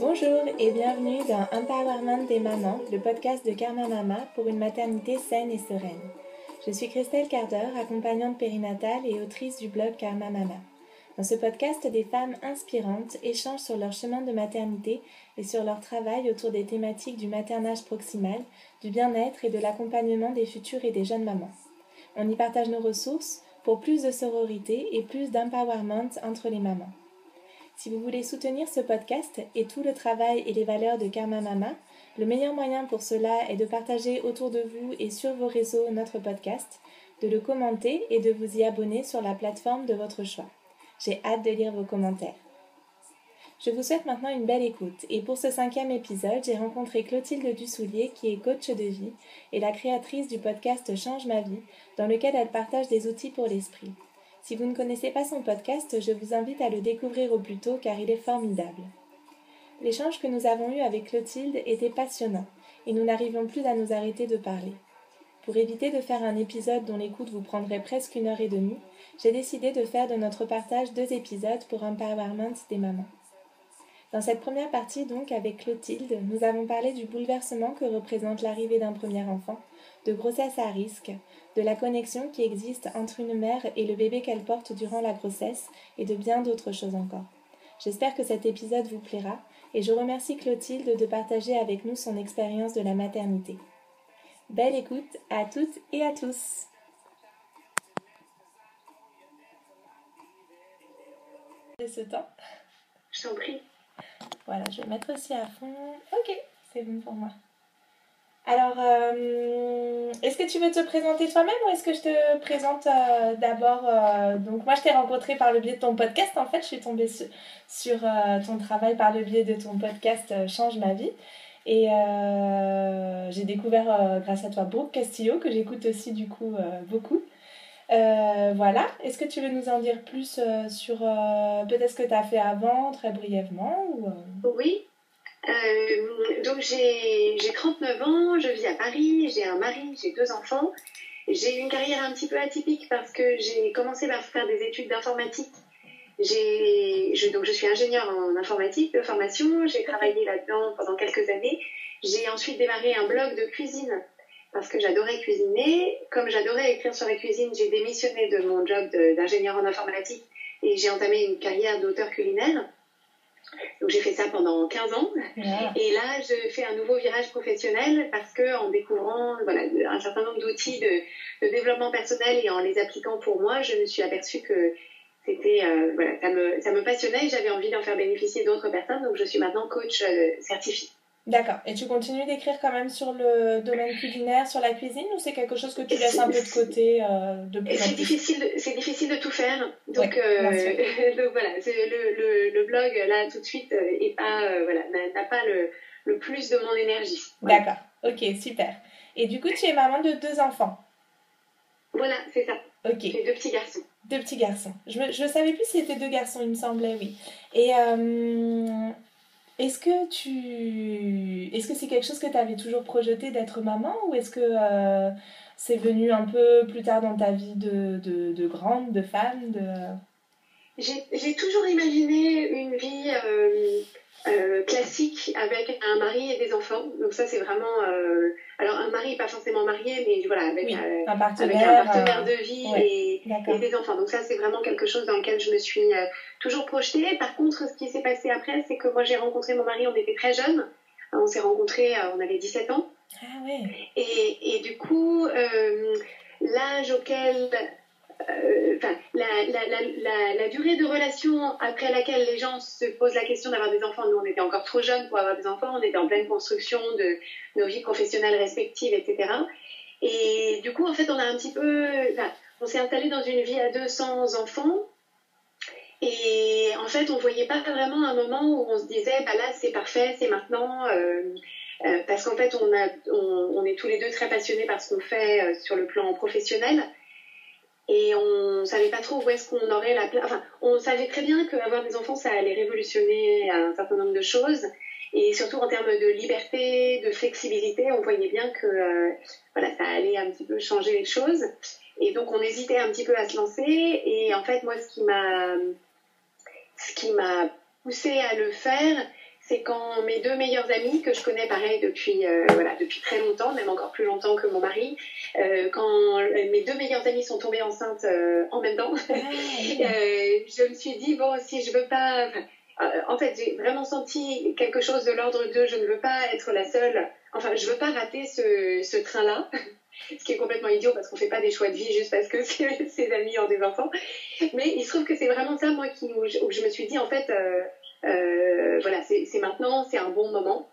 Bonjour et bienvenue dans Empowerment des mamans, le podcast de Karma Mama pour une maternité saine et sereine. Je suis Christelle Carder, accompagnante périnatale et autrice du blog Karma Mama. Dans ce podcast, des femmes inspirantes échangent sur leur chemin de maternité et sur leur travail autour des thématiques du maternage proximal, du bien-être et de l'accompagnement des futures et des jeunes mamans. On y partage nos ressources pour plus de sororité et plus d'empowerment entre les mamans. Si vous voulez soutenir ce podcast et tout le travail et les valeurs de Karma Mama, le meilleur moyen pour cela est de partager autour de vous et sur vos réseaux notre podcast, de le commenter et de vous y abonner sur la plateforme de votre choix. J'ai hâte de lire vos commentaires. Je vous souhaite maintenant une belle écoute et pour ce cinquième épisode, j'ai rencontré Clotilde Dussoulier qui est coach de vie et la créatrice du podcast Change ma vie dans lequel elle partage des outils pour l'esprit. Si vous ne connaissez pas son podcast, je vous invite à le découvrir au plus tôt car il est formidable. L'échange que nous avons eu avec Clotilde était passionnant et nous n'arrivions plus à nous arrêter de parler. Pour éviter de faire un épisode dont l'écoute vous prendrait presque une heure et demie, j'ai décidé de faire de notre partage deux épisodes pour Empowerment des mamans. Dans cette première partie donc avec Clotilde, nous avons parlé du bouleversement que représente l'arrivée d'un premier enfant, de grossesse à risque, de la connexion qui existe entre une mère et le bébé qu'elle porte durant la grossesse et de bien d'autres choses encore. J'espère que cet épisode vous plaira et je remercie Clotilde de partager avec nous son expérience de la maternité. Belle écoute à toutes et à tous. ce temps. Je t'en prie. Voilà, je vais mettre aussi à fond. Ok, c'est bon pour moi. Alors, euh, est-ce que tu veux te présenter toi-même ou est-ce que je te présente euh, d'abord euh, Donc, moi, je t'ai rencontré par le biais de ton podcast. En fait, je suis tombée sur, ton travail par le biais de ton podcast Change ma vie. Et j'ai découvert grâce à toi Brooke Castillo, que j'écoute aussi du coup beaucoup. voilà, est-ce que tu veux nous en dire plus sur peut-être ce que tu as fait avant, très brièvement ou, Oui, euh, donc j'ai 39 ans, je vis à Paris, j'ai un mari, j'ai deux enfants. J'ai une carrière un petit peu atypique parce que j'ai commencé par faire des études d'informatique. Je, donc je suis ingénieure en informatique de formation, j'ai travaillé là-dedans pendant quelques années. J'ai ensuite démarré un blog de cuisine parce que j'adorais cuisiner. Comme j'adorais écrire sur la cuisine, j'ai démissionné de mon job d'ingénieur en informatique et j'ai entamé une carrière d'auteur culinaire. Donc j'ai fait ça pendant 15 ans. Et là, je fais un nouveau virage professionnel parce que en découvrant voilà, un certain nombre d'outils de, développement personnel et en les appliquant pour moi, je me suis aperçue que c'était euh, voilà, ça me, ça me passionnait et j'avais envie d'en faire bénéficier d'autres personnes. Donc je suis maintenant coach euh, certifié. D'accord. Et tu continues d'écrire quand même sur le domaine culinaire, sur la cuisine, ou c'est quelque chose que tu laisses un peu de côté euh, C'est difficile, c'est difficile de tout faire. Donc, euh, donc voilà, le, le, le, blog là tout de suite euh, est pas, euh, voilà, n'a pas le, le, plus de mon énergie. D'accord. Ok, super. Et du coup, tu es maman de deux enfants? Voilà, c'est ça. Ok. J'ai deux petits garçons. Deux petits garçons. Je ne savais plus si c'était deux garçons, il me semblait, oui. Et est-ce que tu est-ce que c'est quelque chose que tu avais toujours projeté d'être maman ou est-ce que euh, c'est venu un peu plus tard dans ta vie de, de, de grande, de femme de... J'ai toujours imaginé une vie euh, euh, classique avec un mari et des enfants. Donc ça, c'est vraiment... Euh, alors, un mari, pas forcément marié, mais voilà, avec, euh, un, partenaire, un partenaire de vie et, et, des enfants. Donc ça, c'est vraiment quelque chose dans lequel je me suis toujours projetée. Par contre, ce qui s'est passé après, c'est que moi, j'ai rencontré mon mari, on était très jeunes. On s'est rencontrés, on avait 17 ans. Ah ouais. Et, et du coup, l'âge auquel euh, la, durée de relation après laquelle les gens se posent la question d'avoir des enfants, nous on était encore trop jeunes pour avoir des enfants, on était en pleine construction de nos vies professionnelles respectives, etc. Et du coup, en fait, on a un petit peu, on s'est installé dans une vie à 200 enfants. Et en fait, on voyait pas vraiment un moment où on se disait, bah là, c'est parfait, c'est maintenant. Euh, euh, parce qu'en fait, on, est tous les deux très passionnés par ce qu'on fait sur le plan professionnel et on savait pas trop où est-ce qu'on aurait la place. Enfin, on savait très bien qu'avoir des enfants, ça allait révolutionner un certain nombre de choses. Et surtout en termes de liberté, de flexibilité, on voyait bien que euh, voilà, ça allait un petit peu changer les choses. Et donc on hésitait un petit peu à se lancer. Et en fait, moi, ce qui m'a, ce qui m'a poussé à le faire, c'est quand mes deux meilleures amies, que je connais pareil depuis, euh, voilà, depuis très longtemps, même encore plus longtemps que mon mari, euh, quand mes deux meilleures amies sont tombées enceintes euh, en même temps, je me suis dit, bon, si je veux pas... en fait, j'ai vraiment senti quelque chose de l'ordre de je ne veux pas être la seule, enfin, je veux pas rater ce, ce train-là. ce qui est complètement idiot parce qu'on fait pas des choix de vie juste parce que ses amis ont des enfants. Mais il se trouve que c'est vraiment ça, moi, qui, où, je, me suis dit, en fait, euh, voilà, c'est maintenant, c'est un bon moment.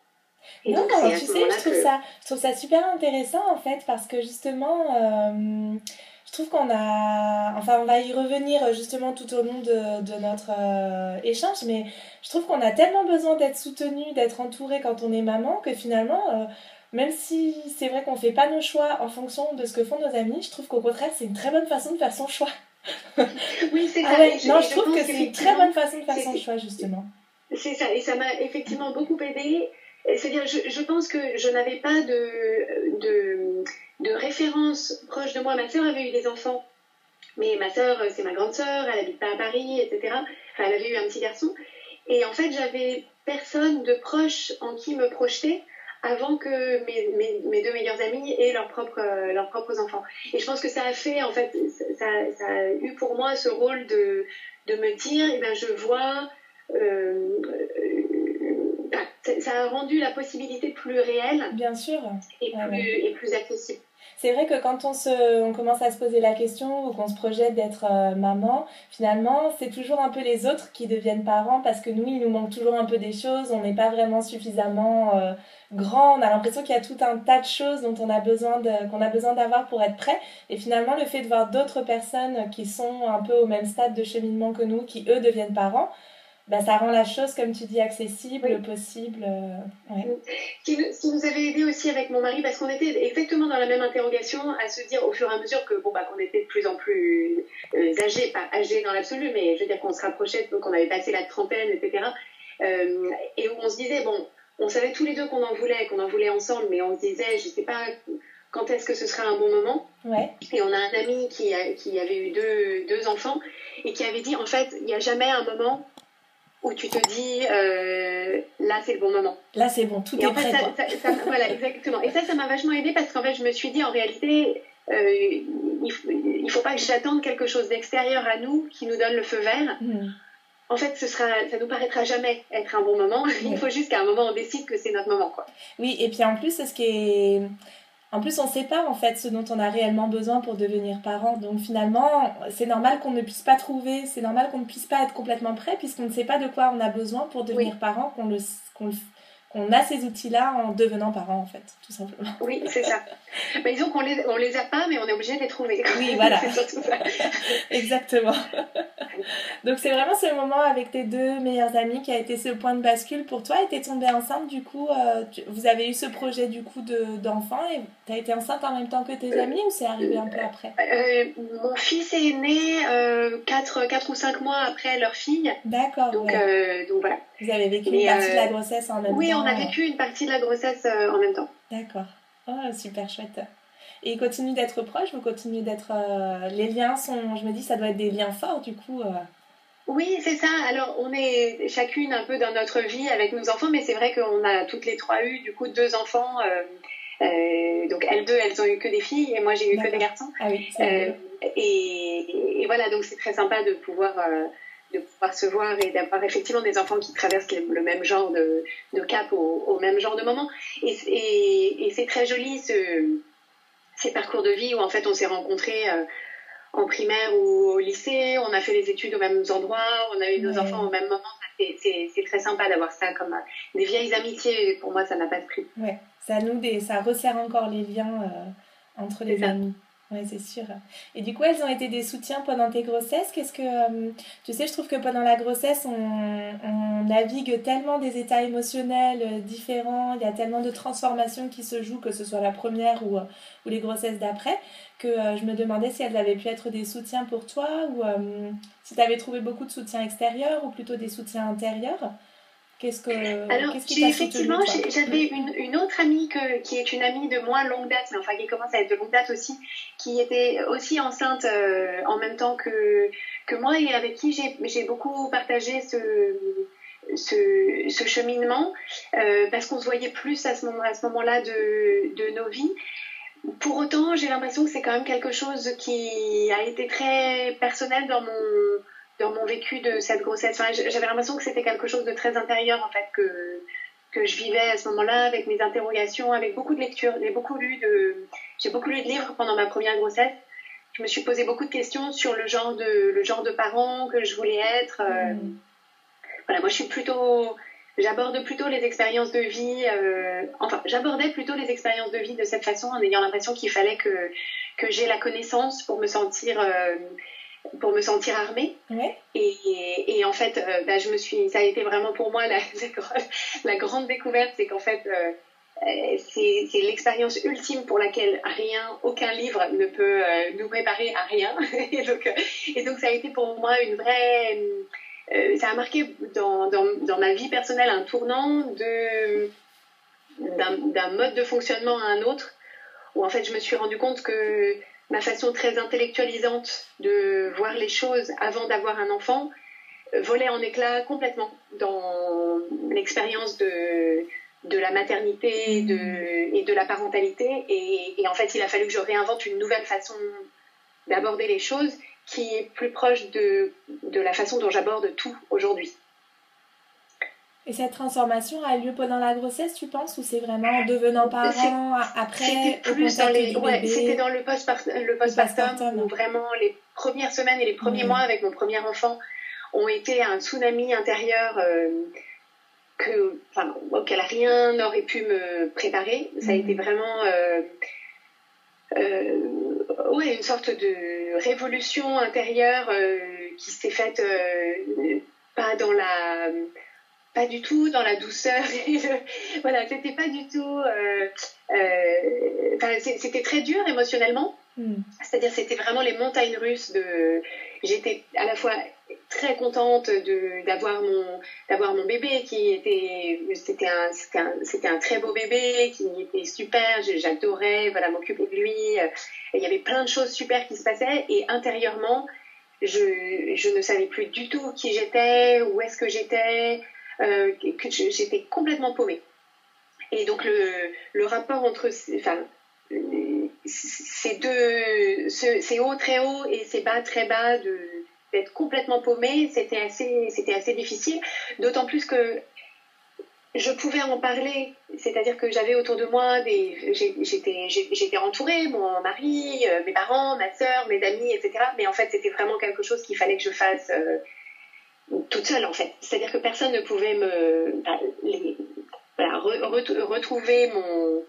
non, tu sais, je trouve, ça, je trouve ça super intéressant en fait parce que justement, euh, je trouve qu'on a. Enfin, on va y revenir justement tout au long de, de notre euh, échange, mais je trouve qu'on a tellement besoin d'être soutenu, d'être entouré quand on est maman que finalement. même si c'est vrai qu'on fait pas nos choix en fonction de ce que font nos amis, je trouve qu'au contraire, c'est une très bonne façon de faire son choix. oui, c'est ah ça. non, je, trouve que c'est une très bonne façon de faire son choix, justement. C'est ça, et ça m'a effectivement beaucoup aidé. C'est-à-dire, je, je, pense que je n'avais pas de, de, de, référence proche de moi. Ma sœur avait eu des enfants, mais ma sœur, c'est ma grande sœur, elle habite pas à Paris, etc. Enfin, elle avait eu un petit garçon. Et en fait, j'avais personne de proche en qui me projeter avant que mes, mes, mes, deux meilleures amies aient leurs propres, leurs propres enfants. Et je pense que ça a fait, en fait, ça, ça a eu pour moi ce rôle de, de me dire, eh ben, je vois euh, ça a rendu la possibilité plus réelle. Bien sûr. Et plus, et plus accessible. C'est vrai que quand on, se, on commence à se poser la question ou qu'on se projette d'être euh, maman, finalement, c'est toujours un peu les autres qui deviennent parents parce que nous, il nous manque toujours un peu des choses, on n'est pas vraiment suffisamment euh, grand, on a l'impression qu'il y a tout un tas de choses dont on a besoin de, qu'on a besoin d'avoir pour être prêt. Et finalement, le fait de voir d'autres personnes qui sont un peu au même stade de cheminement que nous, qui eux deviennent parents, bah, ça rend la chose, comme tu dis, accessible, possible. Euh, ouais. qui, nous avait aidé aussi avec mon mari, parce qu'on était exactement dans la même interrogation, à se dire au fur et à mesure que bon, bah, qu'on était de plus en plus euh, âgés, pas âgés dans l'absolu, mais je veux dire qu'on se rapprochait, donc on avait passé la trentaine, etc. Euh, et où on se disait, bon, on savait tous les deux qu'on en voulait, qu'on en voulait ensemble, mais on se disait, je sais pas quand est-ce que ce sera un bon moment. Ouais. Et on a un ami qui, a, qui avait eu deux, deux enfants et qui avait dit, en fait, il n'y a jamais un moment où tu te dis euh, là c'est le bon moment. Là c'est bon, tout est prêt. Ça, voilà, exactement. Et ça, ça m'a vachement aidé parce qu'en fait, je me suis dit en réalité, euh, il ne faut pas que j'attende quelque chose d'extérieur à nous qui nous donne le feu vert. Hmm. En fait, ce sera, ça nous paraîtra jamais être un bon moment. Il faut juste qu'à un moment on décide que c'est notre moment, quoi. Oui, et puis en plus, ce qui est en plus, on ne sait pas en fait ce dont on a réellement besoin pour devenir parent. Donc finalement, c'est normal qu'on ne puisse pas trouver, c'est normal qu'on ne puisse pas être complètement prêt puisqu'on ne sait pas de quoi on a besoin pour devenir parent, qu'on le, qu'on on a ces outils-là en devenant parent, en fait, tout simplement. Oui, c'est ça. Mais disons qu'on les, on les a pas, mais on est obligé de les trouver. Oui, voilà. Exactement. Donc, c'est vraiment ce moment avec tes deux meilleures amies qui a été ce point de bascule pour toi. Et t'es tombée enceinte, du coup, euh, vous avez eu ce projet, du coup, d'enfant et tu as été enceinte en même temps que tes amis ou c'est arrivé un peu après? euh, Mon fils est né 4, euh, 4 ou 5 mois après leur fille. D'accord. Donc, donc voilà. Vous avez vécu une partie de la grossesse en même oui, temps on a vécu une partie de la grossesse euh, en même temps. D'accord. Oh, super chouette. Et ils continuent d'être proches, vous continuez d'être... Euh, les liens sont... Je me dis, ça doit être des liens forts, du coup. Euh. Oui, c'est ça. Alors, on est chacune un peu dans notre vie avec nos enfants, mais c'est vrai qu'on a toutes les trois eu, du coup, deux enfants. donc, elles deux, elles ont eu que des filles, et moi, j'ai eu que des garçons. Ah oui, et, et, voilà, donc c'est très sympa de pouvoir de pouvoir se voir et d'avoir effectivement des enfants qui traversent le, même genre de, de cap au, même genre de moment. Et, et, c'est très joli ce, ces parcours de vie où en fait on s'est rencontrés euh, en primaire ou au lycée, on a fait les études aux mêmes endroits, on a eu nos enfants au même moment. C'est très sympa d'avoir ça comme euh, des vieilles amitiés. Pour moi, ça n'a pas de prix. Ouais, ça nous des, ça resserre encore les liens euh, entre les amis. Oui, c'est sûr. Et du coup, elles ont été des soutiens pendant tes grossesses? Qu'est-ce que euh, tu sais, je trouve que pendant la grossesse, on, navigue tellement des états émotionnels euh, différents. Il y a tellement de transformations qui se jouent, que ce soit la première ou, euh, ou les grossesses d'après, que je me demandais si elles avaient pu être des soutiens pour toi ou si tu avais trouvé beaucoup de soutien extérieur ou plutôt des soutiens intérieurs. Qu'est-ce que Alors, effectivement, j'avais une, une, autre amie que, qui est une amie de moins longue date, mais enfin qui commence à être de longue date aussi, qui était aussi enceinte euh, en même temps que, que moi et avec qui j'ai beaucoup partagé ce, ce, cheminement, euh, parce qu'on se voyait plus à ce moment-là moment de, de nos vies. Pour autant, j'ai l'impression que c'est quand même quelque chose qui a été très personnel dans mon, dans mon vécu de cette grossesse. J'avais l'impression que c'était quelque chose de très intérieur, en fait, que, que je vivais à ce moment-là, avec mes interrogations, avec beaucoup de lectures. J'ai beaucoup lu de, j'ai beaucoup lu de livres pendant ma première grossesse. Je me suis posé beaucoup de questions sur le genre de, le genre de parent que je voulais être. Euh, mm. Voilà, moi je suis plutôt, j'aborde plutôt les expériences de vie, euh, enfin j'abordais plutôt les expériences de vie de cette façon en ayant l'impression qu'il fallait que, que j'ai la connaissance pour me sentir, euh, pour me sentir armée. Et, et, en fait, euh, bah, je me suis, ça a été vraiment pour moi la, la grande découverte, c'est qu'en fait, c'est l'expérience ultime pour laquelle rien, aucun livre ne peut nous préparer à rien. et, donc, et donc ça a été pour moi une vraie euh, ça a marqué dans, dans, dans, ma vie personnelle un tournant d'un, mode de fonctionnement à un autre, où en fait je me suis rendu compte que ma façon très intellectualisante de voir les choses avant d'avoir un enfant euh, volait en éclats complètement dans l'expérience de, la maternité et de la parentalité. Et, en fait, il a fallu que je réinvente une nouvelle façon d'aborder les choses qui est plus proche de la façon dont j'aborde tout aujourd'hui. Et cette transformation a lieu pendant la grossesse, tu penses, ou c'est vraiment en devenant parent après C'était plus dans les, ouais, c'était dans le postpartum, le postpartum où vraiment les premières semaines et les premiers mois avec mon premier enfant ont été un tsunami intérieur euh, que, enfin, auquel rien n'aurait pu me préparer. Ça a été vraiment euh, euh, ouais, une sorte de révolution intérieure qui s'est faite pas dans la pas du tout dans la douceur. Voilà c'était pas du tout c'était très dur émotionnellement. Hmm. c'est-à-dire c'était vraiment les montagnes russes de j'étais à la fois très contente d'avoir mon d'avoir mon bébé qui était c'était un c'était un, très beau bébé qui était super j'adorais voilà m'occuper de lui. Il y avait plein de choses super qui se passaient. Et intérieurement je, je ne savais plus du tout qui j'étais où est-ce que j'étais euh, que j'étais complètement paumée et donc le, rapport entre ces deux ces hauts très hauts et ces bas très bas d'être complètement paumée, c'était assez, c'était assez difficile. D'autant plus que je pouvais en parler, c'est-à-dire que j'avais autour de moi des, j'étais, entourée, mon mari, euh, mes parents, ma soeur, mes amis, etc. Mais en fait, c'était vraiment quelque chose qu'il fallait que je fasse euh, toute seule, en fait. C'est-à-dire que personne ne pouvait me, voilà, retrouver mon,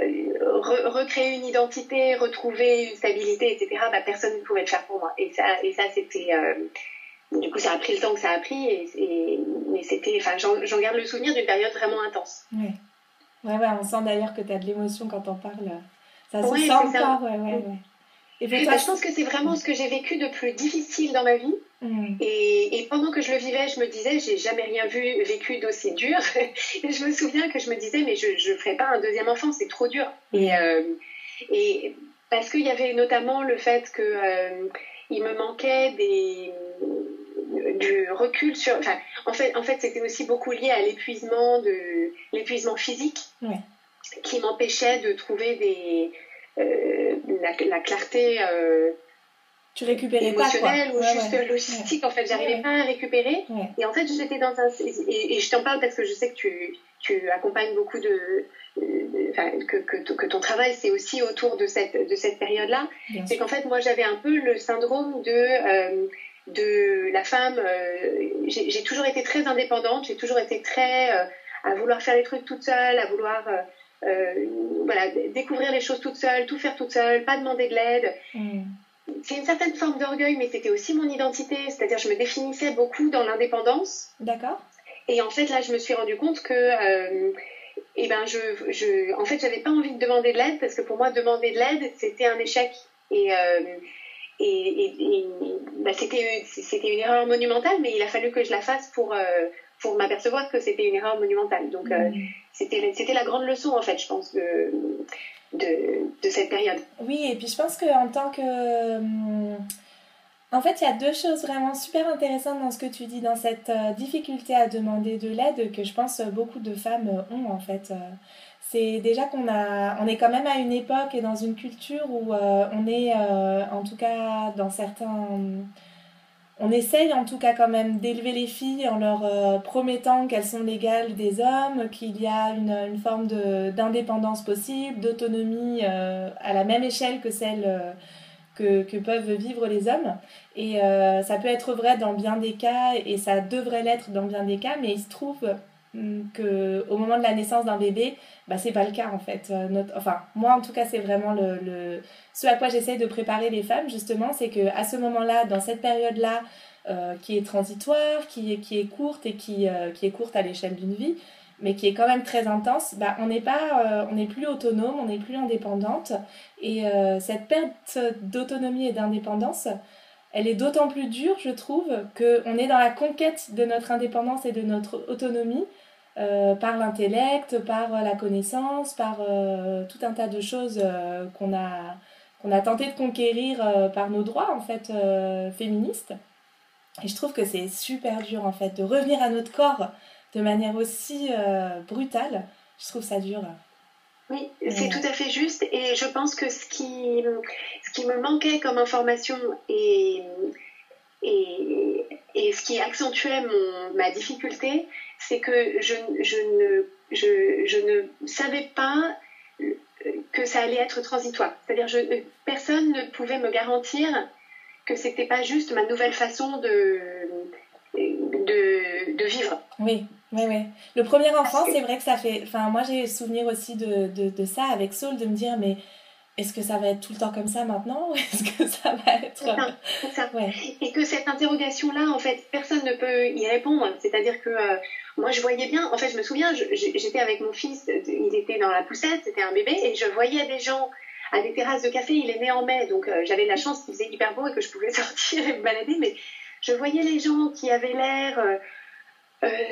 euh, recréer une identité, retrouver une stabilité, etc., bah, personne ne pouvait le faire pour moi. Et ça, et ça c'était. Euh, du coup, ça a pris le temps que ça a pris, et, mais c'était. Enfin, j'en garde le souvenir d'une période vraiment intense. Ouais. Ouais, ouais, on sent d'ailleurs que tu as de l'émotion quand on parle. Ça se sent encore, ouais, ouais, ouais. Et bah, je pense que c'est vraiment ce que j'ai vécu de plus difficile dans ma vie. Mm. Et, pendant que je le vivais, je me disais, j'ai jamais rien vu, vécu d'aussi dur. et je me souviens que je me disais, mais je ne ferai pas un deuxième enfant, c'est trop dur. Et, euh, et parce qu'il y avait notamment le fait que euh, il me manquait des du recul sur. Enfin, en fait, en fait, c'était aussi beaucoup lié à l'épuisement de l'épuisement physique, qui m'empêchait de trouver des euh, la, clarté euh, tu récupérais émotionnelle ou juste logistique. En fait, j'arrivais pas à récupérer. Et en fait, j'étais dans un. Et, je t'en parle parce que je sais que tu, tu accompagnes beaucoup de. que, que, que, ton travail, c'est aussi autour de cette, de cette période-là. C'est qu'en fait, moi, j'avais un peu le syndrome de. Euh, de la femme, j'ai toujours été très indépendante, j'ai toujours été très à vouloir faire les trucs toute seule, à vouloir euh, voilà, découvrir les choses toute seule, tout faire toute seule, pas demander de l'aide. Mm. C'est une certaine forme d'orgueil, mais c'était aussi mon identité, c'est-à-dire je me définissais beaucoup dans l'indépendance. D'accord. Et en fait, là, je me suis rendu compte que, euh, eh ben, je, je, en fait, j'avais pas envie de demander de l'aide parce que pour moi, demander de l'aide, c'était un échec. Et, euh, et, bah, c'était, c'était une erreur monumentale, mais il a fallu que je la fasse pour, pour m'apercevoir que c'était une erreur monumentale. Donc, mm c'était la grande leçon, en fait, je pense, de, de, de, cette période. Oui, et puis je pense qu'en tant que. En fait, il y a deux choses vraiment super intéressantes dans ce que tu dis, dans cette euh, difficulté à demander de l'aide que je pense beaucoup de femmes ont en fait. c'est déjà qu'on a, on est quand même à une époque et dans une culture où on est, en tout cas dans certains on essaye en tout cas quand même d'élever les filles en leur euh, promettant qu'elles sont légales des hommes, qu'il y a une, forme d'indépendance possible, d'autonomie euh, à la même échelle que celle euh, que, peuvent vivre les hommes. Et ça peut être vrai dans bien des cas et ça devrait l'être dans bien des cas, mais il se trouve que au moment de la naissance d'un bébé, bah, c'est pas le cas en fait. enfin, moi en tout cas, c'est vraiment le ce à quoi j'essaie de préparer les femmes, justement, c'est qu'à ce moment-là, dans cette période-là, euh, qui est transitoire, qui est, qui est courte et qui, euh, qui est courte à l'échelle d'une vie, mais qui est quand même très intense, bah, on n'est pas, euh, on n'est plus autonome, on n'est plus indépendante. Et cette perte d'autonomie et d'indépendance, elle est d'autant plus dure, je trouve, qu'on est dans la conquête de notre indépendance et de notre autonomie par l'intellect, par la connaissance, par tout un tas de choses qu'on a qu'on a tenté de conquérir euh, par nos droits en fait euh, féministes. Et je trouve que c'est super dur en fait de revenir à notre corps de manière aussi euh, brutale. Je trouve ça dur. Oui, c'est tout à fait juste. Et je pense que ce qui, ce qui me manquait comme information et, et, et ce qui accentuait mon, ma difficulté, c'est que je, je, ne, je, je ne savais pas que ça allait être transitoire. C'est-à-dire que euh, personne ne pouvait me garantir que c'était pas juste ma nouvelle façon de, de, de vivre. Oui, oui, oui. Le premier enfant, c'est vrai que ça fait. Enfin, moi, j'ai souvenir aussi de, de, de, ça avec Saul, de me dire, mais est-ce que ça va être tout le temps comme ça maintenant ou est-ce que ça va être. Ça, Et que cette interrogation-là, en fait, personne ne peut y répondre. C'est-à-dire que euh, moi, je voyais bien, en fait, je me souviens, j'étais avec mon fils, il était dans la poussette, c'était un bébé, et je voyais des gens à des terrasses de café, il est né en mai, donc euh, j'avais la chance qu'il faisait hyper beau et que je pouvais sortir et me balader, mais je voyais les gens qui avaient l'air. Euh,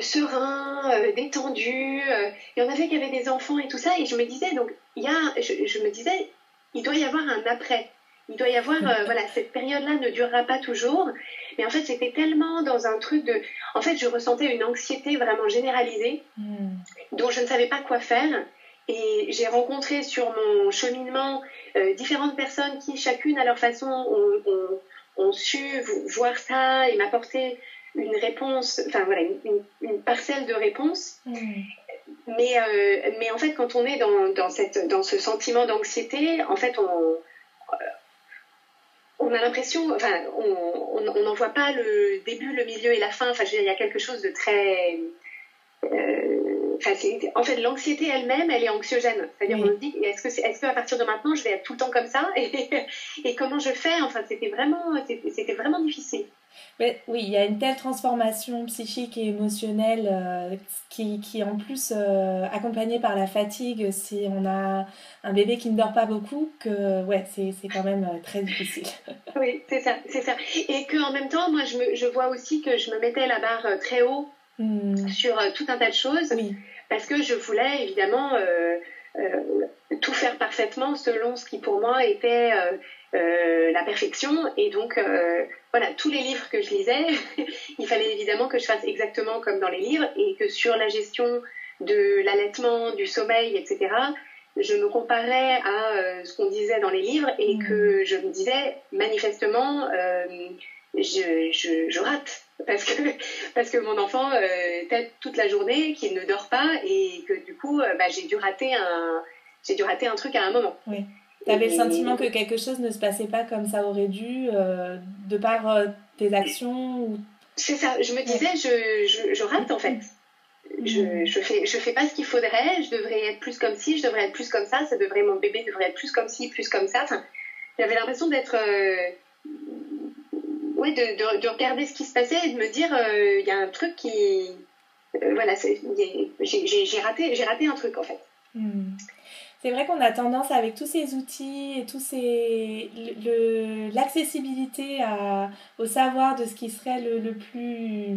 sereins, détendus. il y en avait qui avaient des enfants et tout ça. Et je me disais, donc, il y a, je me disais, il doit y avoir un après. Il doit y avoir, euh, voilà, cette période-là ne durera pas toujours. Mais en fait, j'étais tellement dans un truc de. En fait, je ressentais une anxiété vraiment généralisée, hmm. dont je ne savais pas quoi faire. Et j'ai rencontré sur mon cheminement euh, différentes personnes qui, chacune à leur façon, ont, su voir ça et m'apporter une réponse, enfin voilà, une, parcelle de réponse. Hmm. Mais, euh, mais en fait, quand on est dans, dans, cette, dans ce sentiment d'anxiété, en fait, on, euh, on a l'impression, enfin, on n'en voit pas le début, le milieu et la fin. Enfin, il y a quelque chose de très. Euh, en fait, l'anxiété elle-même, elle est anxiogène. C'est-à-dire, on se dit, est-ce que, est, est qu'à partir de maintenant, je vais être tout le temps comme ça? Et, et, comment je fais? Enfin, c'était vraiment, c'était vraiment difficile. Mais, oui, il y a une telle transformation psychique et émotionnelle euh, qui, qui, en plus, euh, accompagnée par la fatigue, si on a un bébé qui ne dort pas beaucoup, que ouais, c'est quand même euh, très difficile. oui, c'est ça, c'est ça. Et qu'en même temps, moi, je, me, je, vois aussi que je me mettais la barre très haut hmm. sur tout un tas de choses, oui. parce que je voulais évidemment tout faire parfaitement selon ce qui pour moi était euh, la perfection. Et donc, euh, voilà, tous les livres que je lisais, il fallait évidemment que je fasse exactement comme dans les livres et que sur la gestion de l'allaitement, du sommeil, etc., je me comparais à euh, ce qu'on disait dans les livres et mmh. que je me disais manifestement, je, je, je, rate parce que, parce que mon enfant tête toute la journée, qu'il ne dort pas et que du coup, bah, j'ai dû rater un j'ai dû rater un truc à un moment. Oui. Tu avais le sentiment que quelque chose ne se passait pas comme ça aurait dû, euh, de par euh, tes actions ou... C'est ça, je me disais, je, je, je, rate en fait. Je, mm. je, fais, je fais pas ce qu'il faudrait, je devrais être plus comme ci, je devrais être plus comme ça, ça devrait, mon bébé devrait être plus comme ci, plus comme ça. Enfin, J'avais l'impression d'être. Euh, oui, de, de, de, regarder ce qui se passait et de me dire, il y a un truc qui. voilà, j'ai raté, raté un truc en fait. Mm. C'est vrai qu'on a tendance avec tous ces outils et tous ces l'accessibilité au savoir de ce qui serait le, le, plus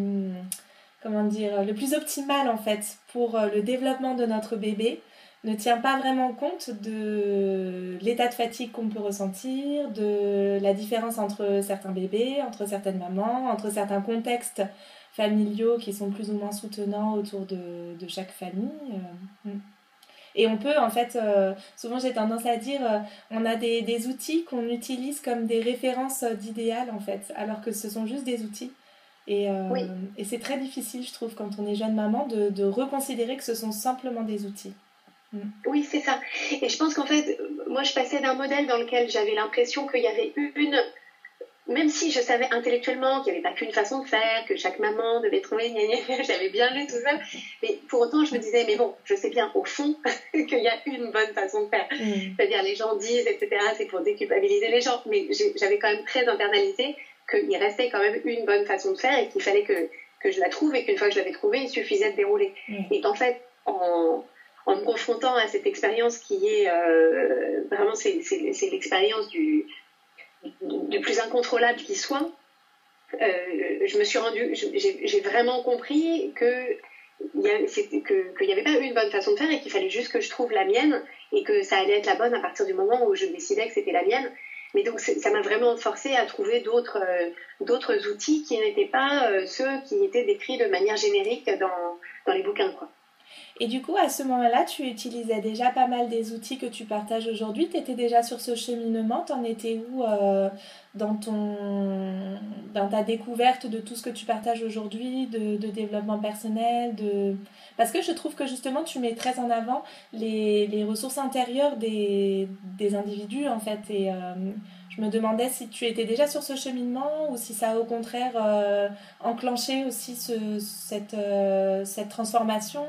comment dire le plus optimal en fait pour euh, le développement de notre bébé ne tient pas vraiment compte de l'état de fatigue qu'on peut ressentir, de la différence entre certains bébés, entre certaines mamans, entre certains contextes familiaux qui sont plus ou moins soutenants autour de, de chaque famille. Euh, mm. Et on peut, en fait, euh, souvent j'ai tendance à dire, euh, on a des, des outils qu'on utilise comme des références d'idéal, en fait, alors que ce sont juste des outils. Et, et c'est très difficile, je trouve, quand on est jeune maman, de, de reconsidérer que ce sont simplement des outils. Mm. Oui, c'est ça. Et je pense qu'en fait, moi, je passais d'un modèle dans lequel j'avais l'impression qu'il y avait une, même si je savais intellectuellement qu'il n'y avait pas qu'une façon de faire, que chaque maman devait trouver, j'avais bien lu tout ça, mais pour autant, je me disais, mais bon, je sais bien au fond qu'il y a une bonne façon de faire. Mm. C'est-à-dire, les gens disent, etc., c'est pour déculpabiliser les gens, mais j'avais quand même très internalisé qu'il restait quand même une bonne façon de faire et qu'il fallait que, que je la trouve et qu'une fois que je l'avais trouvée, il suffisait de dérouler. Mm. Et en fait, en, en me confrontant à cette expérience qui est euh, vraiment c'est, l'expérience du, plus incontrôlable qui soit, euh, je me suis rendu, j'ai, vraiment compris que qu'il n'y avait pas une bonne façon de faire et qu'il fallait juste que je trouve la mienne et que ça allait être la bonne à partir du moment où je décidais que c'était la mienne. Mais donc ça m'a vraiment forcé à trouver d'autres euh, outils qui n'étaient pas ceux qui étaient décrits de manière générique dans, dans les bouquins. Quoi. Et du coup, à ce moment-là, tu utilisais déjà pas mal des outils que tu partages aujourd'hui. Tu étais déjà sur ce cheminement. Tu en étais où euh, dans, ton, dans ta découverte de tout ce que tu partages aujourd'hui, de, de, développement personnel de... Parce que je trouve que justement, tu mets très en avant les, les ressources intérieures des, des, individus, en fait. Et euh, je me demandais si tu étais déjà sur ce cheminement ou si ça a au contraire euh, enclenché aussi ce, cette, cette transformation.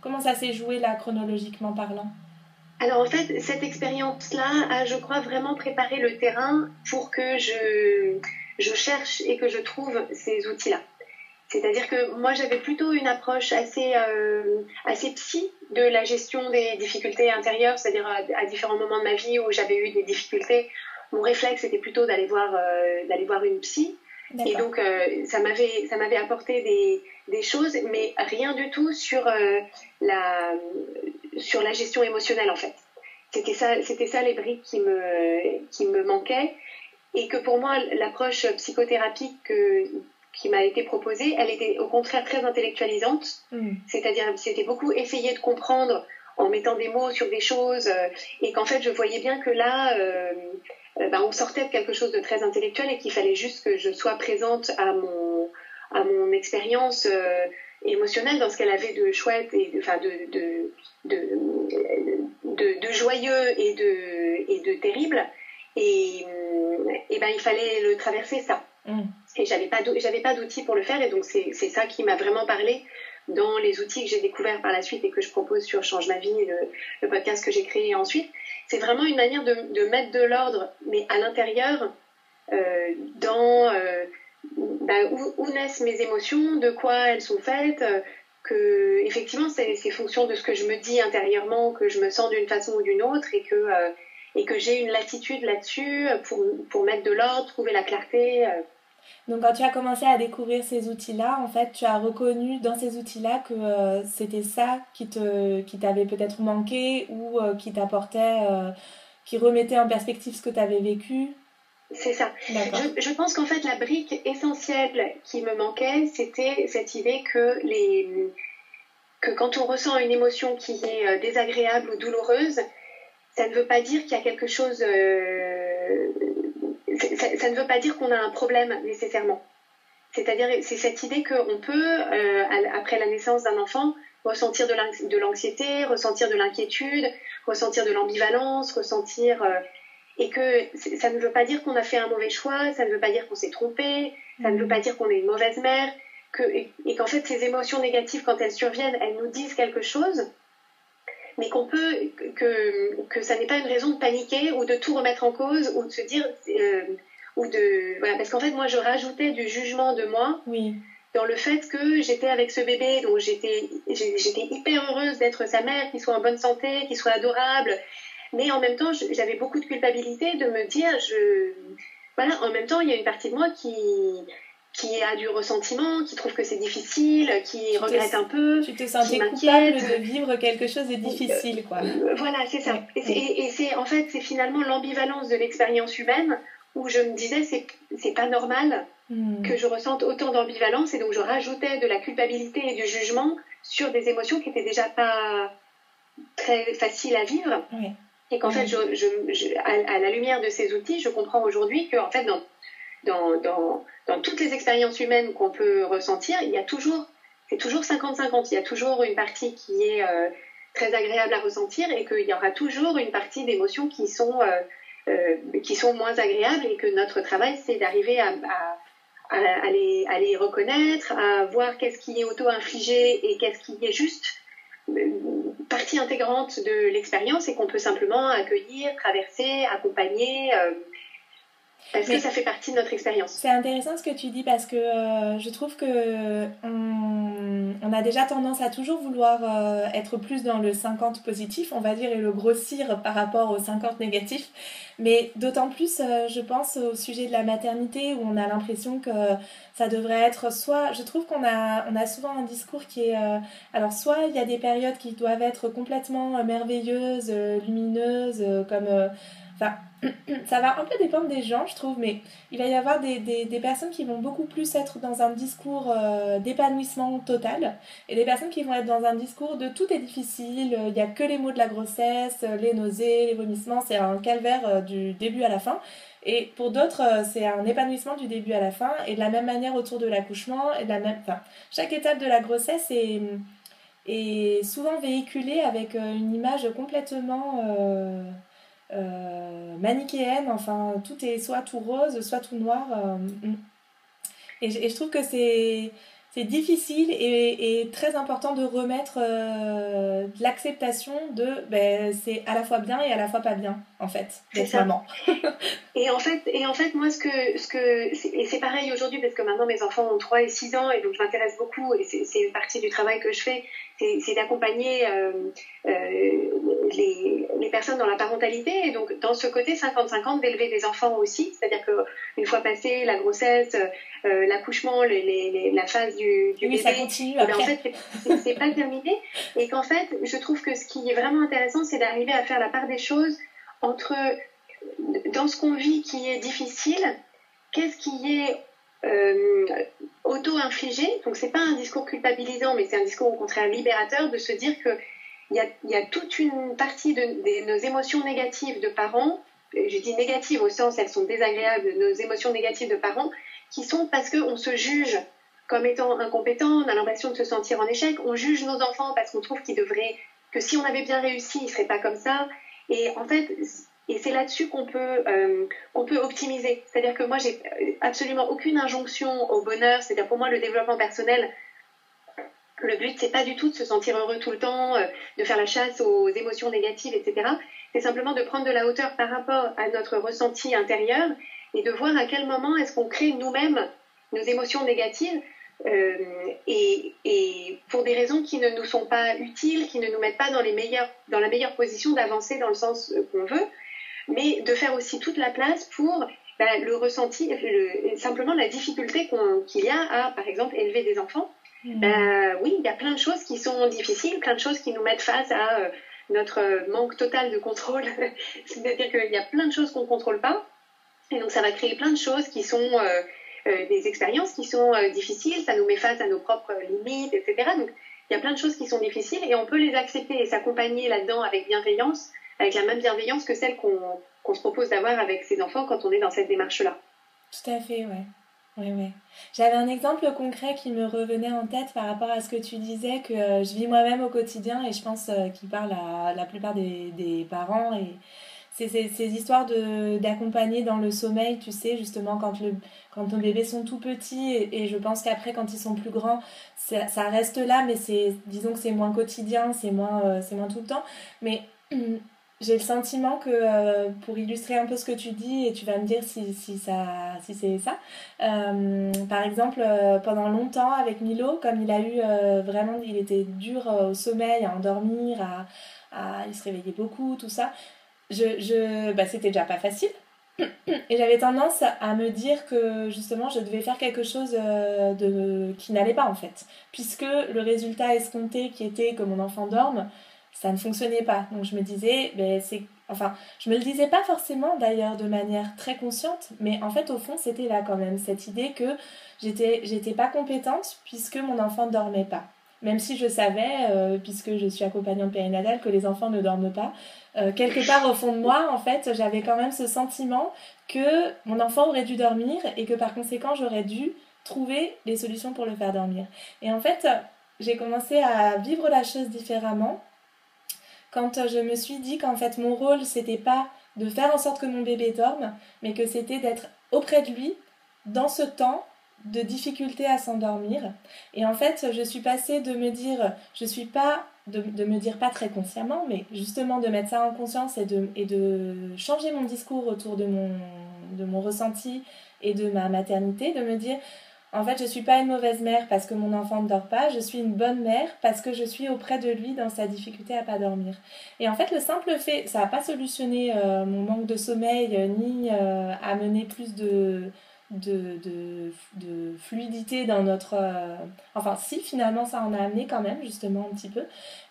Comment ça s'est joué là, chronologiquement parlant? Alors en fait, cette expérience-là a, je crois, vraiment préparé le terrain pour que je, je cherche et que je trouve ces outils-là. C'est-à-dire que moi, j'avais plutôt une approche assez, euh, assez psy de la gestion des difficultés intérieures, c'est-à-dire à, différents moments de ma vie où j'avais eu des difficultés, mon réflexe était plutôt d'aller voir, euh, d'aller voir une psy. Et donc, euh, ça m'avait ça m'avait apporté des, des, choses, mais rien du tout sur euh, la sur la gestion émotionnelle en fait. C'était ça c'était ça les briques qui me qui me manquaient et que pour moi l'approche psychothérapie qui m'a été proposée, elle était au contraire très intellectualisante. Mm. C'est-à-dire c'était beaucoup essayer de comprendre en mettant des mots sur des choses euh, et qu'en fait je voyais bien que là euh, bah, on sortait de quelque chose de très intellectuel et qu'il fallait juste que je sois présente à mon, à mon expérience euh, émotionnelle dans ce qu'elle avait de chouette et de, enfin de, de, de, de, joyeux et de, et de terrible. Et, et ben, il fallait le traverser ça. Mm. Et j'avais pas j'avais pas d'outils pour le faire et donc c'est ça qui m'a vraiment parlé dans les outils que j'ai découverts par la suite et que je propose sur Change ma vie, le, le podcast que j'ai créé ensuite. C'est vraiment une manière de, mettre de l'ordre, mais à l'intérieur, euh, dans euh, bah, où, naissent mes émotions, de quoi elles sont faites, euh, que effectivement c'est fonction de ce que je me dis intérieurement, que je me sens d'une façon ou d'une autre et que et que j'ai une latitude là-dessus pour, pour mettre de l'ordre, trouver la clarté. Donc quand tu as commencé à découvrir ces outils-là, en fait, tu as reconnu dans ces outils-là que euh, c'était ça qui te qui t'avait peut-être manqué ou euh, qui t'apportait, euh, qui remettait en perspective ce que tu avais vécu? C'est ça. Je, je, pense qu'en fait la brique essentielle qui me manquait, c'était cette idée que les que quand on ressent une émotion qui est désagréable ou douloureuse, ça ne veut pas dire qu'il y a quelque chose ça, ne veut pas dire qu'on a un problème nécessairement. C'est-à-dire, c'est cette idée qu'on peut, euh, après la naissance d'un enfant, ressentir de l'anxiété, ressentir de l'inquiétude, ressentir de l'ambivalence, ressentir... Euh, et que ça ne veut pas dire qu'on a fait un mauvais choix, ça ne veut pas dire qu'on s'est trompé, ça ne veut pas dire qu'on est une mauvaise mère, et qu'en fait, ces émotions négatives, quand elles surviennent, elles nous disent quelque chose, mais qu'on peut que, que ça n'est pas une raison de paniquer ou de tout remettre en cause ou de se dire euh, ou de voilà parce qu'en fait moi je rajoutais du jugement de moi oui. dans le fait que j'étais avec ce bébé donc j'étais j'étais hyper heureuse d'être sa mère qu'il soit en bonne santé qu'il soit adorable mais en même temps j'avais beaucoup de culpabilité de me dire je voilà en même temps il y a une partie de moi qui qui a du ressentiment, qui trouve que c'est difficile, qui regrette un peu. Tu te sentais coupable de vivre quelque chose de difficile, quoi. voilà, c'est ça. Et c'est en fait, c'est finalement l'ambivalence de l'expérience humaine où je me disais, c'est, pas normal hmm. que je ressente autant d'ambivalence et donc je rajoutais de la culpabilité et du jugement sur des émotions qui étaient déjà pas très faciles à vivre. Et qu'en fait, je, à, la lumière de ces outils, je comprends aujourd'hui que en fait, dans, dans, toutes les expériences humaines qu'on peut ressentir, il y a toujours, c'est toujours 50-50. Il y a toujours une partie qui est euh, très agréable à ressentir et qu'il y aura toujours une partie d'émotions qui sont euh, euh, qui sont moins agréables et que notre travail, c'est d'arriver à, à, les, à, les, reconnaître, à voir qu'est-ce qui est auto-infligé et qu'est-ce qui est juste partie intégrante de l'expérience et qu'on peut simplement accueillir, traverser, accompagner. Parce que ça fait partie de notre expérience? C'est intéressant ce que tu dis parce que je trouve que on, a déjà tendance à toujours vouloir être plus dans le 50 positif, on va dire, et le grossir par rapport au 50 négatif. Mais d'autant plus, euh, je pense au sujet de la maternité où on a l'impression que ça devrait être soit, je trouve qu'on a, on a souvent un discours qui est, euh, alors soit il y a des périodes qui doivent être complètement euh, merveilleuses, lumineuses, comme, enfin, ça va un peu dépendre des gens, je trouve, mais il va y avoir des, personnes qui vont beaucoup plus être dans un discours euh, d'épanouissement total et des personnes qui vont être dans un discours de tout est difficile, il n'y a que les mots de la grossesse, les nausées, les vomissements, c'est un calvaire euh, du début à la fin. Et pour d'autres, euh, c'est un épanouissement du début à la fin et de la même manière autour de l'accouchement et de la même, enfin, chaque étape de la grossesse est, souvent véhiculée avec une image complètement euh, manichéenne, enfin tout est soit tout rose, soit tout noir. Euh, mm. et, je trouve que c'est c'est difficile et, très important de remettre euh, l'acceptation de ben, c'est à la fois bien et à la fois pas bien en fait ça. et en fait et en fait moi ce que ce que et c'est pareil aujourd'hui parce que maintenant mes enfants ont 3 et 6 ans et donc je m'intéresse beaucoup et c'est une partie du travail que je fais c'est d'accompagner euh, euh, les, les, personnes dans la parentalité et donc dans ce côté 50-50 d'élever des enfants aussi, c'est-à-dire que une fois passé la grossesse, euh, l'accouchement, la phase du, du bébé, ça continue ben, en fait c'est pas terminé. Et qu'en fait je trouve que ce qui est vraiment intéressant c'est d'arriver à faire la part des choses entre dans ce qu'on vit qui est difficile, qu'est-ce qui est euh, auto-infligé? Donc c'est pas un discours culpabilisant, mais c'est un discours au contraire libérateur de se dire que il y a, toute une partie de, nos émotions négatives de parents, je dis négatives au sens elles sont désagréables, nos émotions négatives de parents, qui sont parce qu'on se juge comme étant incompétent, on a l'impression de se sentir en échec, on juge nos enfants parce qu'on trouve qu'ils devraient, que si on avait bien réussi, ils seraient pas comme ça. Et en fait, et c'est là-dessus qu'on peut, euh, peut optimiser. C'est-à-dire que moi, j'ai absolument aucune injonction au bonheur. C'est-à-dire pour moi, le développement personnel, le but, c'est pas du tout de se sentir heureux tout le temps, euh, de faire la chasse aux émotions négatives, etc. C'est simplement de prendre de la hauteur par rapport à notre ressenti intérieur et de voir à quel moment est-ce qu'on crée nous-mêmes nos émotions négatives euh, et, et, pour des raisons qui ne nous sont pas utiles, qui ne nous mettent pas dans, les meilleures, dans la meilleure position d'avancer dans le sens qu'on veut mais de faire aussi toute la place pour bah, le ressenti, simplement la difficulté qu'il y a à, par exemple, élever des enfants. Mmh. Bah, oui, il y a plein de choses qui sont difficiles, plein de choses qui nous mettent face à euh, notre manque total de contrôle. C'est-à-dire qu'il y a plein de choses qu'on ne contrôle pas. Et donc ça va créer plein de choses qui sont euh, euh, des expériences qui sont difficiles, ça nous met face à nos propres limites, etc. Donc il y a plein de choses qui sont difficiles et on peut les accepter et s'accompagner là-dedans avec bienveillance avec la même bienveillance que celle qu'on se propose d'avoir avec ses enfants quand on est dans cette démarche-là. Tout à fait, ouais. Oui. J'avais un exemple concret qui me revenait en tête par rapport à ce que tu disais, que euh, je vis moi-même au quotidien et je pense euh, qu'il parle à la plupart des, des parents. Et c'est ces histoires d'accompagner dans le sommeil, tu sais, justement, quand, le, quand nos bébés sont tout petits. Et, je pense qu'après, quand ils sont plus grands, ça, reste là, mais c'est disons que c'est moins quotidien, c'est moins, euh, c'est moins tout le temps. Mais j'ai le sentiment que, euh, pour illustrer un peu ce que tu dis, et tu vas me dire si, si, ça, si c'est ça, euh, par exemple, pendant longtemps avec Milo, comme il a eu vraiment, il était dur au sommeil, à endormir, à, à, il se réveillait beaucoup, tout ça, je, je, bah, c'était déjà pas facile. Et j'avais tendance à me dire que justement je devais faire quelque chose euh, de... qui n'allait pas en fait. Puisque le résultat escompté qui était que mon enfant dorme, ça ne fonctionnait pas. Donc je me disais, ben, c'est... Enfin, je me le disais pas forcément d'ailleurs de manière très consciente, mais en fait au fond c'était là quand même, cette idée que j'étais, j'étais pas compétente puisque mon enfant ne dormait pas. Même si je savais, euh, puisque je suis accompagnante périnatale, que les enfants ne dorment pas, euh, quelque part au fond de moi, en fait, j'avais quand même ce sentiment que mon enfant aurait dû dormir et que par conséquent, j'aurais dû trouver les solutions pour le faire dormir. Et en fait, j'ai commencé à vivre la chose différemment quand je me suis dit qu'en fait, mon rôle, c'était pas de faire en sorte que mon bébé dorme, mais que c'était d'être auprès de lui dans ce temps de difficulté à s'endormir. Et en fait, je suis passée de me dire, je suis pas, de, de, me dire pas très consciemment, mais justement de mettre ça en conscience et de, et de changer mon discours autour de mon, de mon ressenti et de ma maternité, de me dire, en fait, je suis pas une mauvaise mère parce que mon enfant ne dort pas, je suis une bonne mère parce que je suis auprès de lui dans sa difficulté à pas dormir. Et en fait, le simple fait, ça n'a pas solutionné euh, mon manque de sommeil euh, ni euh, amené plus de de, de, de, fluidité dans notre... Euh, enfin, si, finalement, ça en a amené quand même, justement, un petit peu.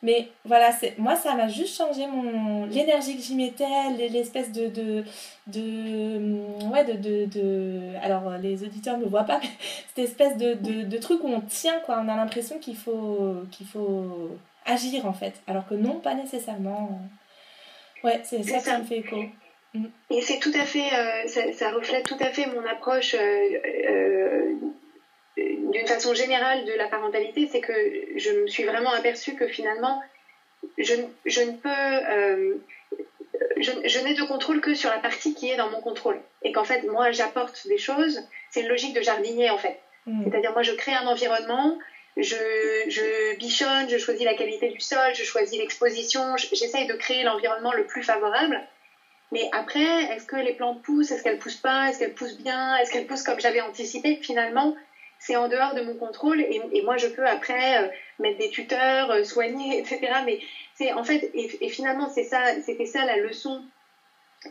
Mais voilà, c'est moi, ça m'a juste changé mon l'énergie que j'y mettais, l'espèce de... de, de mm, ouais, de, de, Alors, les auditeurs ne me voient pas, mais cette espèce de, de, truc où on tient, quoi. On a l'impression qu'il faut, qu'il faut agir, en fait. Alors que non, pas nécessairement. Ouais, c'est ça, ça qui me fait écho. Mm. Et c'est tout à fait, euh, ça, reflète tout à fait mon approche euh, euh, d'une façon générale de la parentalité, c'est que je me suis vraiment aperçue que finalement, je, je ne peux, je, je n'ai de contrôle que sur la partie qui est dans mon contrôle. Et qu'en fait, moi, j'apporte des choses, c'est une logique de jardinier en fait. Mm. C'est-à-dire, moi, je crée un environnement, je, je, bichonne, je choisis la qualité du sol, je choisis l'exposition, j'essaye de créer l'environnement le plus favorable. Mais après, est-ce que les plantes poussent? Est-ce qu'elles poussent pas? Est-ce qu'elles poussent bien? Est-ce qu'elles poussent comme j'avais anticipé? Finalement, c'est en dehors de mon contrôle et, moi je peux après euh, mettre des tuteurs, euh, soigner, etc. Mais c'est en fait et, finalement c'est ça, c'était ça la leçon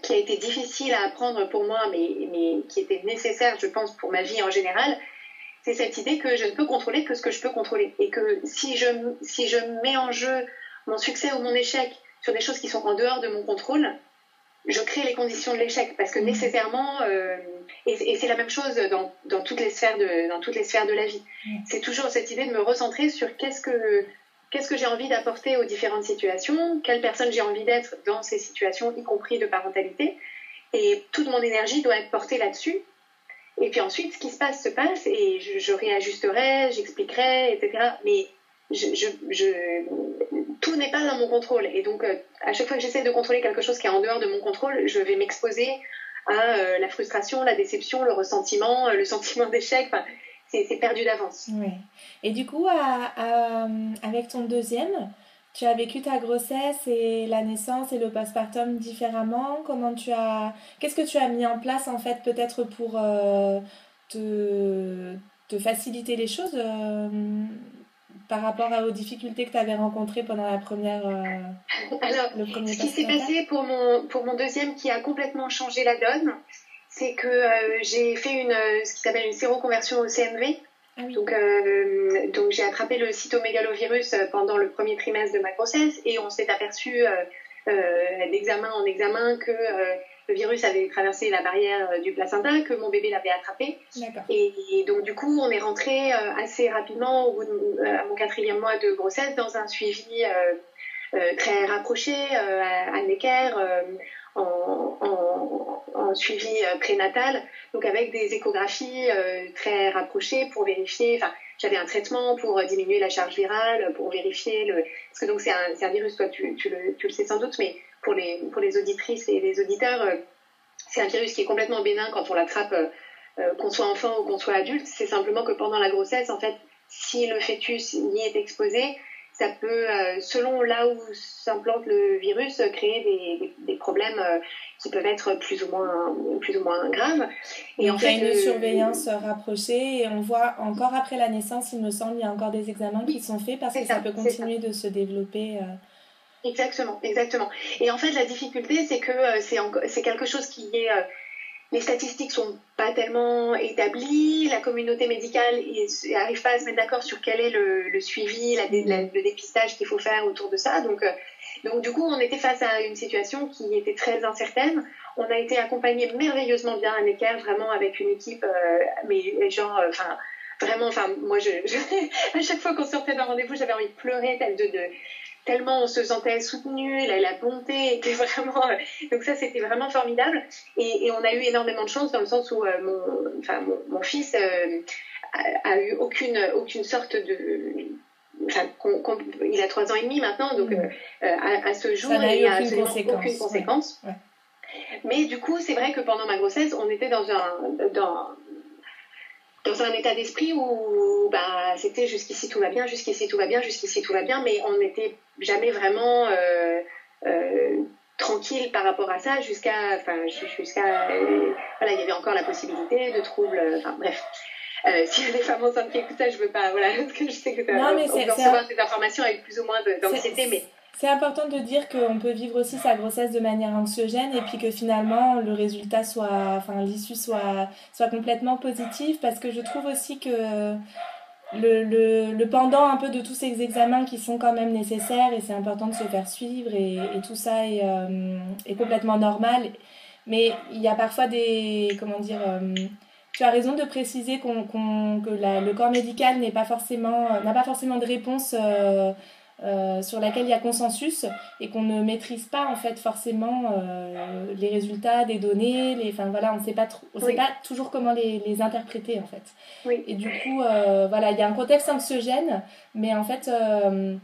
qui a été difficile à apprendre pour moi, mais, mais qui était nécessaire, je pense, pour ma vie en général. C'est cette idée que je ne peux contrôler que ce que je peux contrôler. Et que si je si je mets en jeu mon succès ou mon échec sur des choses qui sont en dehors de mon contrôle, je crée les conditions de l'échec parce que mhm. nécessairement, euh, et, c'est la même chose dans, dans, toutes les sphères de, dans toutes les sphères de la vie. C'est toujours cette idée de me recentrer sur qu'est-ce que, qu'est-ce que j'ai envie d'apporter aux différentes situations, quelle personne j'ai envie d'être dans ces situations, y compris de parentalité. Et toute mon énergie doit être portée là-dessus. Et puis ensuite, ce qui se passe se passe et je, je réajusterai, j'expliquerai, etc. Mais tout n'est pas dans mon contrôle. Et donc, euh, à chaque fois que j'essaie de contrôler quelque chose qui est en dehors de mon contrôle, je vais m'exposer à euh, la frustration, la déception, le ressentiment, euh, le sentiment d'échec. C'est perdu d'avance. Et du coup, avec ton deuxième, tu as vécu ta grossesse et la naissance et le postpartum différemment? Comment tu as, qu'est-ce que tu as mis en place en fait, peut-être pour te, faciliter les choses par rapport aux difficultés que tu avais rencontrées pendant la première. Euh, Alors, ce qui s'est passé pour mon, pour mon deuxième qui a complètement changé la donne, c'est que euh, j'ai fait une, ce qui s'appelle une séroconversion au CMV. Ah donc, euh, donc j'ai attrapé le cytomégalovirus pendant le premier trimestre de ma grossesse et on s'est aperçu d'examen en examen que le virus avait traversé la barrière euh, du placenta, que mon bébé l'avait attrapé. Et, donc, du coup, on est rentré euh, assez rapidement, au bout de, euh, à mon quatrième mois de grossesse, dans un suivi très rapproché à, Necker, en, en, suivi prénatal, donc avec des échographies très rapprochées pour vérifier. Enfin, j'avais un traitement pour diminuer la charge virale, pour vérifier le. Parce que donc c'est un, un, virus, toi tu, tu, le, tu, le, sais sans doute, mais pour les, pour les auditrices et les auditeurs, euh, c'est un virus qui est complètement bénin quand on l'attrape, euh, euh, qu'on soit enfant ou qu'on soit adulte. C'est simplement que pendant la grossesse, en fait, si le fœtus y est exposé, ça peut, selon là où s'implante le virus, créer des, des, problèmes qui peuvent être plus ou moins, plus ou moins graves. Et en fait, il y a une surveillance rapprochée et on voit encore après la naissance, il me semble, il y a encore des examens qui sont faits parce que ça, peut continuer de se développer. Exactement, exactement. Et en fait, la difficulté, c'est que euh, c'est quelque chose qui est, euh, les statistiques sont pas tellement établies, la communauté médicale n'arrive pas à se mettre d'accord sur quel est le, suivi, le dépistage qu'il faut faire autour de ça. Donc, euh, donc du coup, on était face à une situation qui était très incertaine. On a été accompagné merveilleusement bien à Necker, vraiment avec une équipe, mais genre, enfin, vraiment, enfin, moi, je, à chaque fois qu'on sortait d'un rendez-vous, j'avais envie de pleurer, de, de, tellement on se sentait soutenu, la, la bonté était vraiment. Euh, donc ça, c'était vraiment formidable. Et, on a eu énormément de chance dans le sens où mon, enfin, mon, fils a, eu aucune, aucune sorte de Enfin, il a trois ans et demi maintenant, donc mmh. à, ce jour, il n'y a absolument aucune conséquence. Mais du coup, c'est vrai que pendant ma grossesse, on était dans un, dans, dans un état d'esprit où bah, c'était jusqu'ici tout va bien, jusqu'ici tout va bien, jusqu'ici tout va bien, mais on n'était jamais vraiment euh, euh, tranquille par rapport à ça jusqu'à. Enfin, jusqu'à. voilà, il y avait encore la possibilité de troubles. Enfin, bref. Euh, s'il y a des femmes enceintes qui écoutent ça, je veux pas. Voilà, parce que je sais que on peut recevoir des informations avec plus ou moins d'anxiété, mais c'est important de dire qu'on peut vivre aussi sa grossesse de manière anxiogène et puis que finalement le résultat soit, enfin l'issue soit, soit complètement positive parce que je trouve aussi que le, le, pendant un peu de tous ces examens qui sont quand même nécessaires et c'est important de se faire suivre et, tout ça est, euh, est, complètement normal. Mais il y a parfois des, comment dire, euh, tu as raison de préciser que le corps médical n'est pas forcément, n'a pas forcément de réponse. Euh, euh, sur laquelle il y a consensus et qu'on ne maîtrise pas en fait forcément euh, les résultats des données les enfin voilà on ne sait pas on sait pas toujours comment les, les interpréter en fait. Et du coup euh, voilà il y a un contexte anxiogène mais en fait il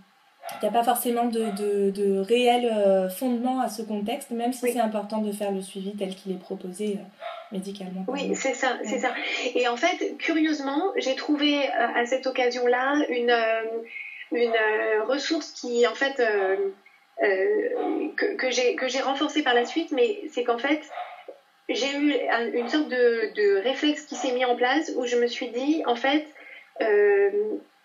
n'y a pas forcément de, de, de réel fondement à ce contexte, même si c'est important de faire le suivi tel qu'il est proposé médicalement. Oui, c'est ça, c'est ça. Et en fait, curieusement, j'ai trouvé à cette occasion-là une, une euh, ressource qui, en fait, euh, euh, que, que j'ai renforcée par la suite, mais c'est qu'en fait, j'ai eu une sorte de, de réflexe qui s'est mis en place où je me suis dit, en fait,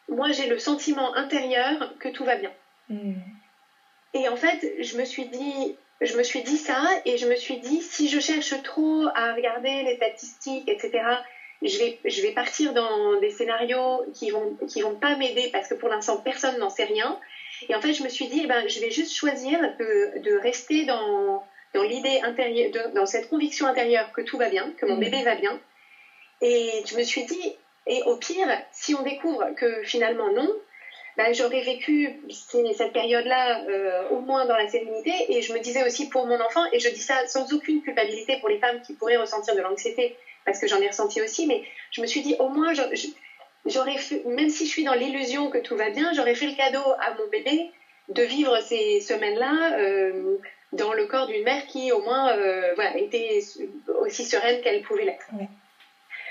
moi j'ai le sentiment intérieur que tout va bien. Hmm. Et en fait, je me suis dit, je me suis dit ça et je me suis dit, si je cherche trop à regarder les statistiques, etc., je vais, je vais partir dans des scénarios qui vont, qui vont pas m'aider parce que pour l'instant personne n'en sait rien. Et en fait, je me suis dit, eh ben, je vais juste choisir de, de rester dans, dans l'idée intérieure, dans cette conviction intérieure que tout va bien, que mon mm. bébé va bien. Et je me suis dit, et au pire, si on découvre que finalement non, ben, j'aurais vécu cette période-là euh, au moins dans la sérénité. Et je me disais aussi pour mon enfant, et je dis ça sans aucune culpabilité pour les femmes qui pourraient ressentir de l'anxiété parce que j'en ai ressenti aussi, mais je me suis dit, au moins, j'aurais fait, même si je suis dans l'illusion que tout va bien, j'aurais fait le cadeau à mon bébé de vivre ces semaines-là euh, dans le corps d'une mère qui, au moins, euh, voilà, était aussi sereine qu'elle pouvait l'être. Donc,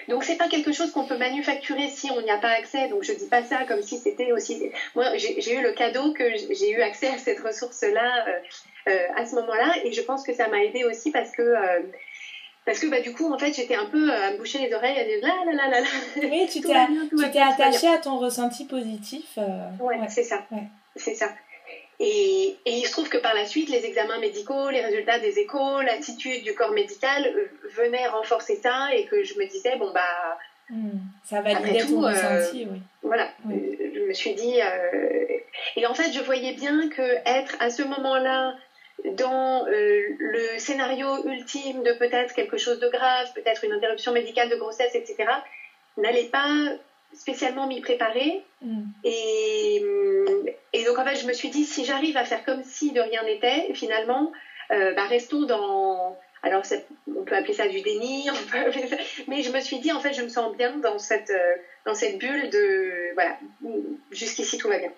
Donc c'est pas quelque chose qu'on peut manufacturer si on n'y a pas accès. Donc je dis pas ça comme si c'était aussi. Moi j'ai eu le cadeau que j'ai eu accès à cette ressource-là euh, à ce moment-là et je pense que ça m'a aidé aussi parce que parce que bah, du coup, en fait, j'étais un peu à me boucher les oreilles, à dire là, là, là, là, là. Oui, tu t'es attaché à ton ressenti positif. Euh, ouais, c'est ça. C'est ça. Et, et, il se trouve que par la suite, les examens médicaux, les résultats des échos, l'attitude du corps médical euh, venaient renforcer ça et que je me disais, bon, bah. Hmm, ça validait ton euh, ressenti, oui. Voilà. je me suis dit. et en fait, je voyais bien que être à ce moment-là dans euh, le scénario ultime de peut-être quelque chose de grave, peut-être une interruption médicale de grossesse, etc., n'allait pas spécialement m'y préparer. Mm. Et, et, donc, en fait, je me suis dit, si j'arrive à faire comme si de rien n'était, finalement, euh, bah, restons dans... Alors, on peut appeler ça du déni, mais je me suis dit, en fait, je me sens bien dans cette, euh, dans cette bulle de, voilà, jusqu'ici, tout va bien.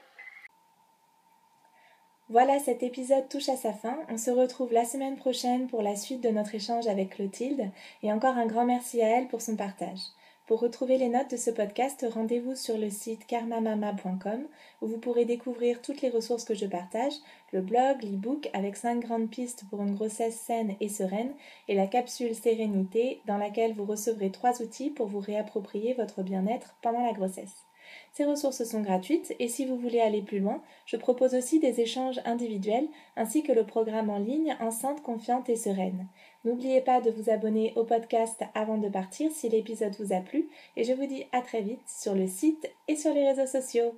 Voilà, cet épisode touche à sa fin. On se retrouve la semaine prochaine pour la suite de notre échange avec Clotilde et encore un grand merci à elle pour son partage. Pour retrouver les notes de ce podcast, rendez-vous sur le site karmamama.com où vous pourrez découvrir toutes les ressources que je partage, le blog, l'e-book avec 5 grandes pistes pour une grossesse saine et sereine et la capsule Sérénité dans laquelle vous recevrez trois outils pour vous réapproprier votre bien-être pendant la grossesse. Ces ressources sont gratuites et si vous voulez aller plus loin, je propose aussi des échanges individuels ainsi que le programme en ligne Enceinte, confiante et sereine. N'oubliez pas de vous abonner au podcast avant de partir si l'épisode vous a plu et je vous dis à très vite sur le site et sur les réseaux sociaux.